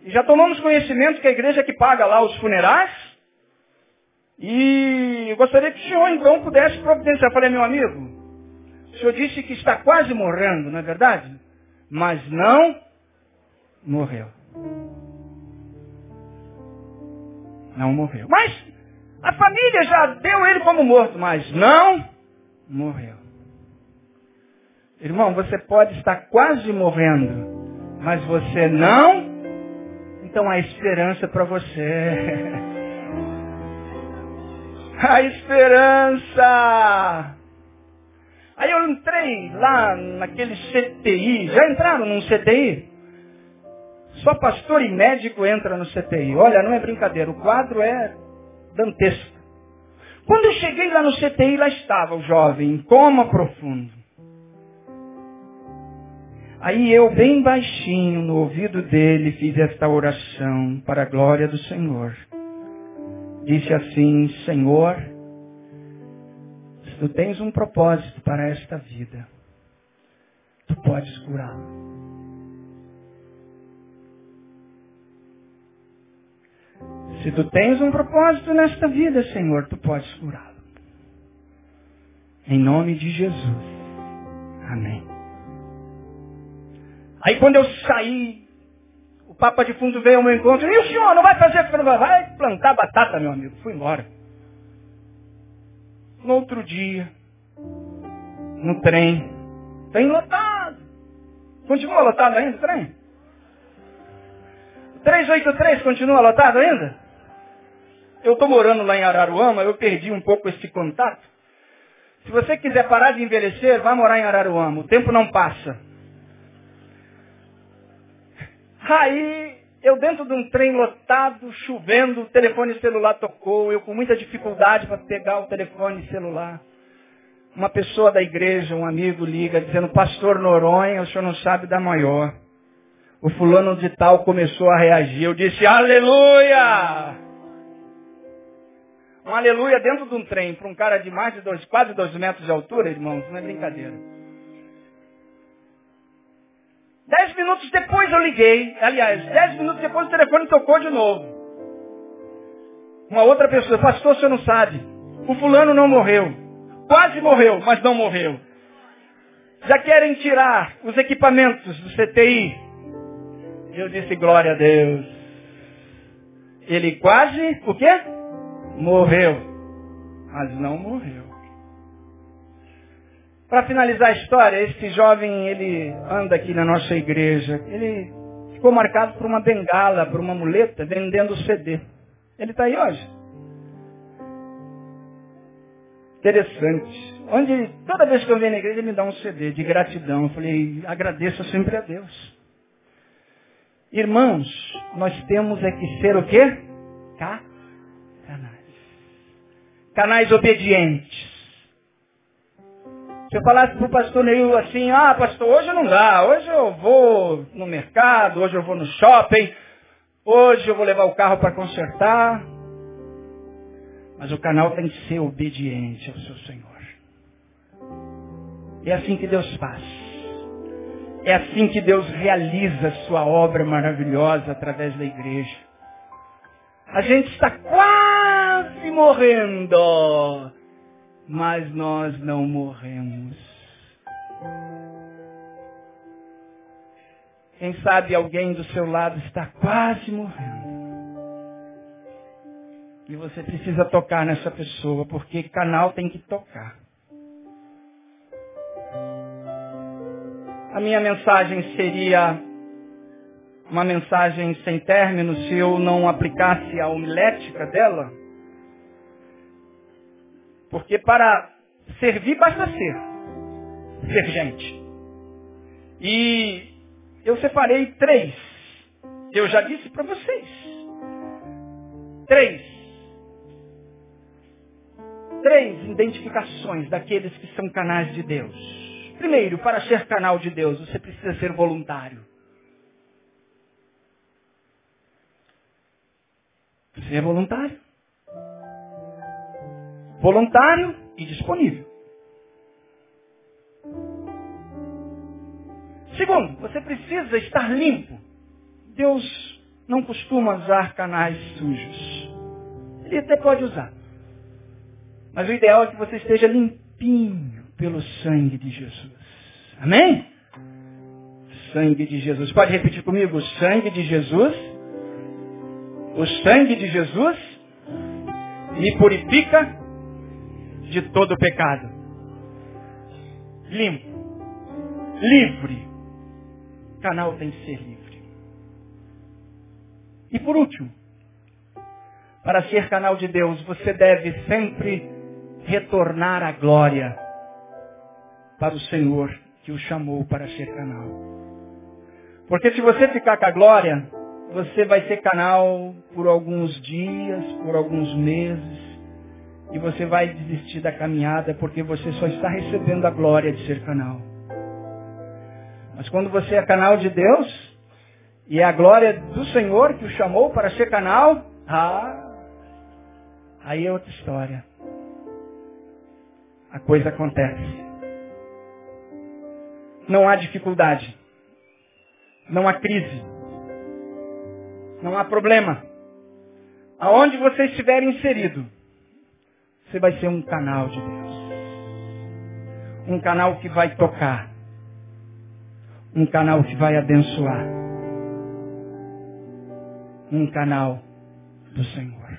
E já tomamos conhecimento que a igreja é que paga lá os funerais. E eu gostaria que o senhor então pudesse providenciar. Eu falei, meu amigo, o senhor disse que está quase morrendo, não é verdade? Mas não morreu. Não morreu. Mas a família já deu ele como morto, mas não morreu. Irmão, você pode estar quase morrendo, mas você não, então há esperança para você. a esperança! Aí eu entrei lá naquele CTI. Já entraram num CTI? Só pastor e médico entra no CTI. Olha, não é brincadeira. O quadro é dantesco. Quando eu cheguei lá no CTI, lá estava o jovem, em coma profundo. Aí eu, bem baixinho, no ouvido dele, fiz esta oração para a glória do Senhor. Disse assim, Senhor, se tu tens um propósito para esta vida, tu podes curá-lo. Se tu tens um propósito nesta vida, Senhor, tu podes curá-lo. Em nome de Jesus. Amém. Aí quando eu saí, o Papa de Fundo veio ao meu encontro. E o senhor não vai fazer? Vai plantar batata, meu amigo. Fui embora. No outro dia, no trem, trem lotado. Continua lotado ainda o trem? 383 continua lotado ainda? Eu estou morando lá em Araruama, eu perdi um pouco esse contato. Se você quiser parar de envelhecer, vá morar em Araruama. O tempo não passa. Aí, eu dentro de um trem lotado, chovendo, o telefone celular tocou, eu com muita dificuldade para pegar o telefone celular. Uma pessoa da igreja, um amigo, liga dizendo, Pastor Noronha, o senhor não sabe da maior. O fulano de tal começou a reagir. Eu disse, aleluia! Um aleluia dentro de um trem para um cara de mais de dois, quase dois metros de altura, irmãos, não é brincadeira. Dez minutos depois eu liguei. Aliás, dez minutos depois o telefone tocou de novo. Uma outra pessoa, pastor, você não sabe. O fulano não morreu. Quase morreu, mas não morreu. Já querem tirar os equipamentos do CTI. Eu disse, glória a Deus. Ele quase, o quê? morreu, mas não morreu. Para finalizar a história, esse jovem, ele anda aqui na nossa igreja. Ele ficou marcado por uma bengala, por uma muleta, vendendo CD. Ele está aí hoje. Interessante. Onde toda vez que eu venho na igreja, ele me dá um CD de gratidão. Eu falei, agradeço sempre a Deus. Irmãos, nós temos é que ser o quê? Cá canais obedientes. Se eu falasse para o pastor Neil assim, ah, pastor, hoje não dá, hoje eu vou no mercado, hoje eu vou no shopping, hoje eu vou levar o carro para consertar. Mas o canal tem que ser obediente ao seu Senhor. É assim que Deus faz. É assim que Deus realiza a sua obra maravilhosa através da igreja. A gente está quase morrendo, mas nós não morremos. Quem sabe alguém do seu lado está quase morrendo. E você precisa tocar nessa pessoa, porque canal tem que tocar. A minha mensagem seria uma mensagem sem término se eu não aplicasse a homilética dela. Porque para servir basta ser. Ser gente. E eu separei três. Eu já disse para vocês. Três três identificações daqueles que são canais de Deus. Primeiro, para ser canal de Deus, você precisa ser voluntário. É voluntário. Voluntário e disponível. Segundo, você precisa estar limpo. Deus não costuma usar canais sujos. Ele até pode usar. Mas o ideal é que você esteja limpinho pelo sangue de Jesus. Amém? Sangue de Jesus. Pode repetir comigo? O sangue de Jesus. O sangue de Jesus me purifica de todo pecado. Limpo. Livre. O canal tem que ser livre. E por último, para ser canal de Deus, você deve sempre retornar a glória para o Senhor que o chamou para ser canal. Porque se você ficar com a glória, você vai ser canal por alguns dias, por alguns meses, e você vai desistir da caminhada porque você só está recebendo a glória de ser canal. Mas quando você é canal de Deus, e é a glória do Senhor que o chamou para ser canal, ah, aí é outra história a coisa acontece. Não há dificuldade. Não há crise. Não há problema. Aonde você estiver inserido, você vai ser um canal de Deus. Um canal que vai tocar. Um canal que vai abençoar. Um canal do Senhor.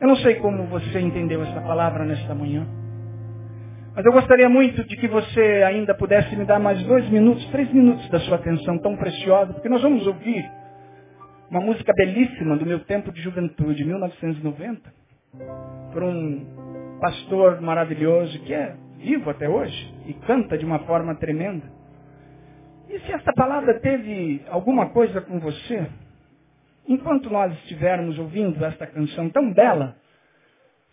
Eu não sei como você entendeu essa palavra nesta manhã. Mas eu gostaria muito de que você ainda pudesse me dar mais dois minutos, três minutos da sua atenção tão preciosa, porque nós vamos ouvir uma música belíssima do meu tempo de juventude, 1990, por um pastor maravilhoso que é vivo até hoje e canta de uma forma tremenda. E se esta palavra teve alguma coisa com você, enquanto nós estivermos ouvindo esta canção tão bela,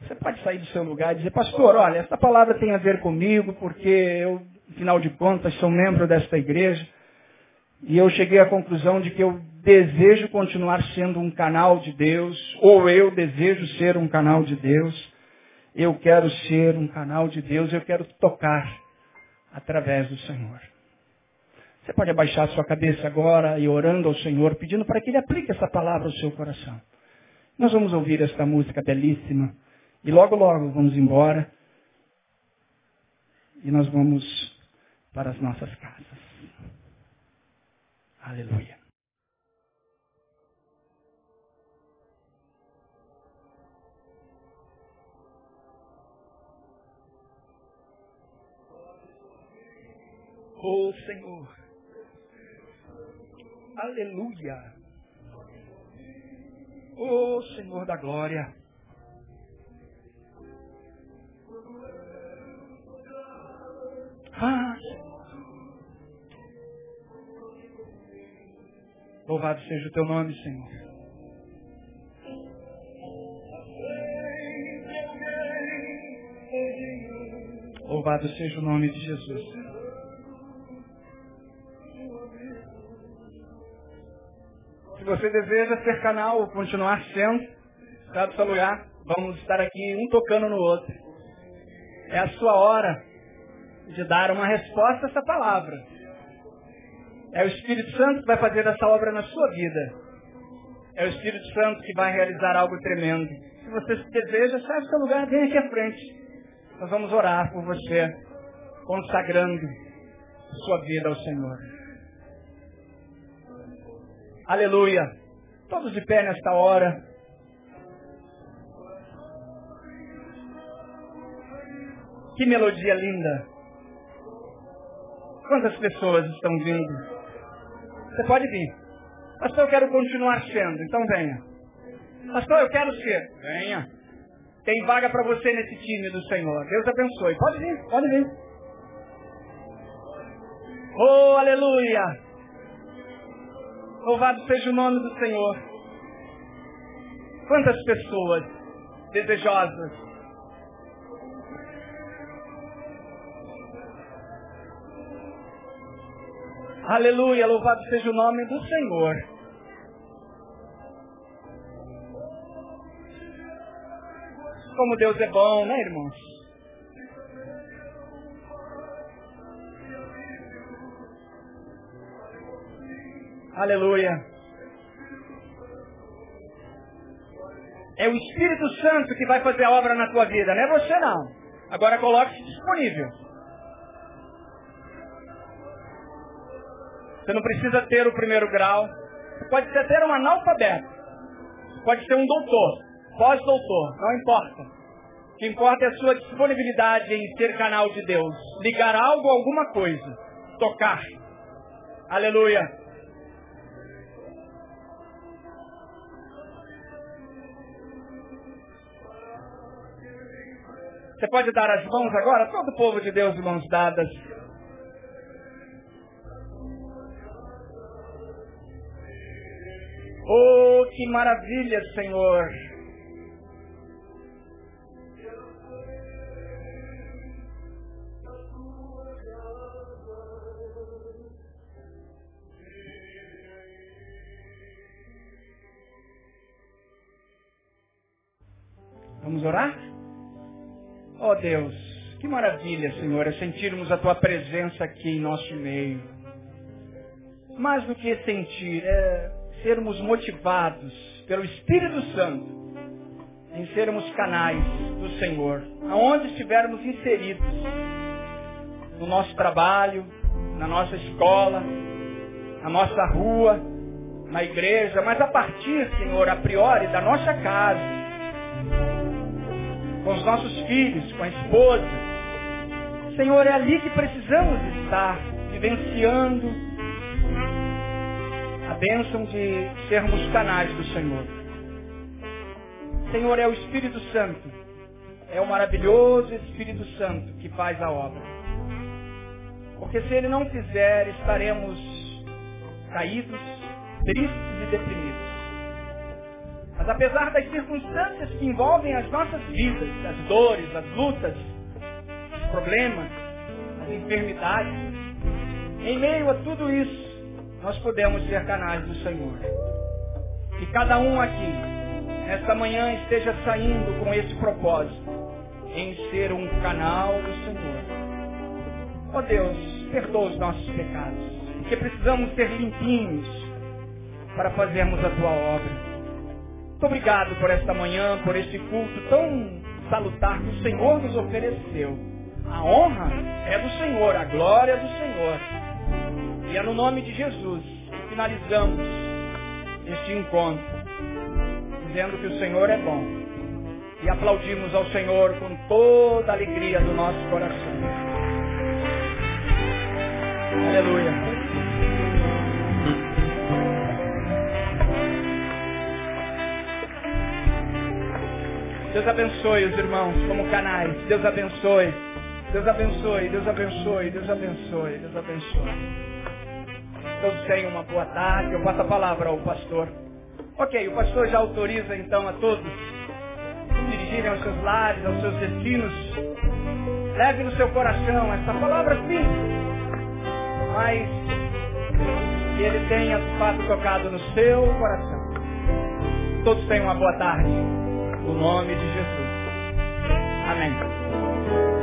você pode sair do seu lugar e dizer, pastor, olha, essa palavra tem a ver comigo, porque eu, afinal de contas, sou membro desta igreja. E eu cheguei à conclusão de que eu desejo continuar sendo um canal de Deus, ou eu desejo ser um canal de Deus. Eu quero ser um canal de Deus, eu quero tocar através do Senhor. Você pode abaixar sua cabeça agora e orando ao Senhor, pedindo para que Ele aplique essa palavra ao seu coração. Nós vamos ouvir esta música belíssima. E logo, logo vamos embora. E nós vamos para as nossas casas. Aleluia. Oh Senhor. Aleluia. Oh Senhor da glória. Ah, Louvado seja o teu nome, Senhor. Louvado seja o nome de Jesus. Se você deseja ser canal ou continuar sendo, do seu lugar. Vamos estar aqui um tocando no outro. É a sua hora de dar uma resposta a essa palavra. É o Espírito Santo que vai fazer essa obra na sua vida. É o Espírito Santo que vai realizar algo tremendo. Se você deseja, sai do seu lugar, vem aqui à frente. Nós vamos orar por você, consagrando sua vida ao Senhor. Aleluia. Todos de pé nesta hora. Que melodia linda. Quantas pessoas estão vindo? Você pode vir. Pastor, eu quero continuar sendo, então venha. Pastor, eu quero ser. Venha. Tem vaga para você nesse time do Senhor. Deus abençoe. Pode vir, pode vir. Oh, aleluia. Louvado seja o nome do Senhor. Quantas pessoas desejosas. Aleluia, louvado seja o nome do Senhor. Como Deus é bom, né, irmãos? Aleluia. É o Espírito Santo que vai fazer a obra na tua vida, não é você não. Agora coloque-se disponível. Você não precisa ter o primeiro grau. Pode ser um analfabeto. Pode ser um doutor pós-doutor, não importa. O que importa é a sua disponibilidade em ser canal de Deus. Ligar algo a alguma coisa. Tocar. Aleluia. Você pode dar as mãos agora? Todo o povo de Deus de mãos dadas. Oh, que maravilha, Senhor. Vamos orar? Oh Deus, que maravilha, Senhor, é sentirmos a Tua presença aqui em nosso meio. Mais do que sentir, é sermos motivados pelo Espírito Santo em sermos canais do Senhor, aonde estivermos inseridos, no nosso trabalho, na nossa escola, na nossa rua, na igreja, mas a partir, Senhor, a priori, da nossa casa, com os nossos filhos, com a esposa. Senhor, é ali que precisamos estar, vivenciando a bênção de sermos canais do Senhor. Senhor, é o Espírito Santo, é o maravilhoso Espírito Santo que faz a obra. Porque se Ele não fizer, estaremos caídos, tristes e deprimidos. Mas apesar das circunstâncias que envolvem as nossas vidas, as dores, as lutas, os problemas, as enfermidades, em meio a tudo isso, nós podemos ser canais do Senhor. Que cada um aqui, nesta manhã, esteja saindo com esse propósito, em ser um canal do Senhor. Ó oh Deus, perdoa os nossos pecados, porque precisamos ser limpinhos para fazermos a tua obra. Muito obrigado por esta manhã, por este culto tão salutar que o Senhor nos ofereceu. A honra é do Senhor, a glória é do Senhor. E é no nome de Jesus que finalizamos este encontro, dizendo que o Senhor é bom. E aplaudimos ao Senhor com toda a alegria do nosso coração. Aleluia. Deus abençoe os irmãos como canais. Deus abençoe. Deus abençoe, Deus abençoe, Deus abençoe, Deus abençoe. Todos tenham uma boa tarde. Eu passo a palavra ao pastor. Ok, o pastor já autoriza então a todos se dirigirem aos seus lares, aos seus destinos. Leve no seu coração essa palavra sim, mas que ele tenha de fato tocado no seu coração. Todos tenham uma boa tarde. No nome de Jesus. Amém.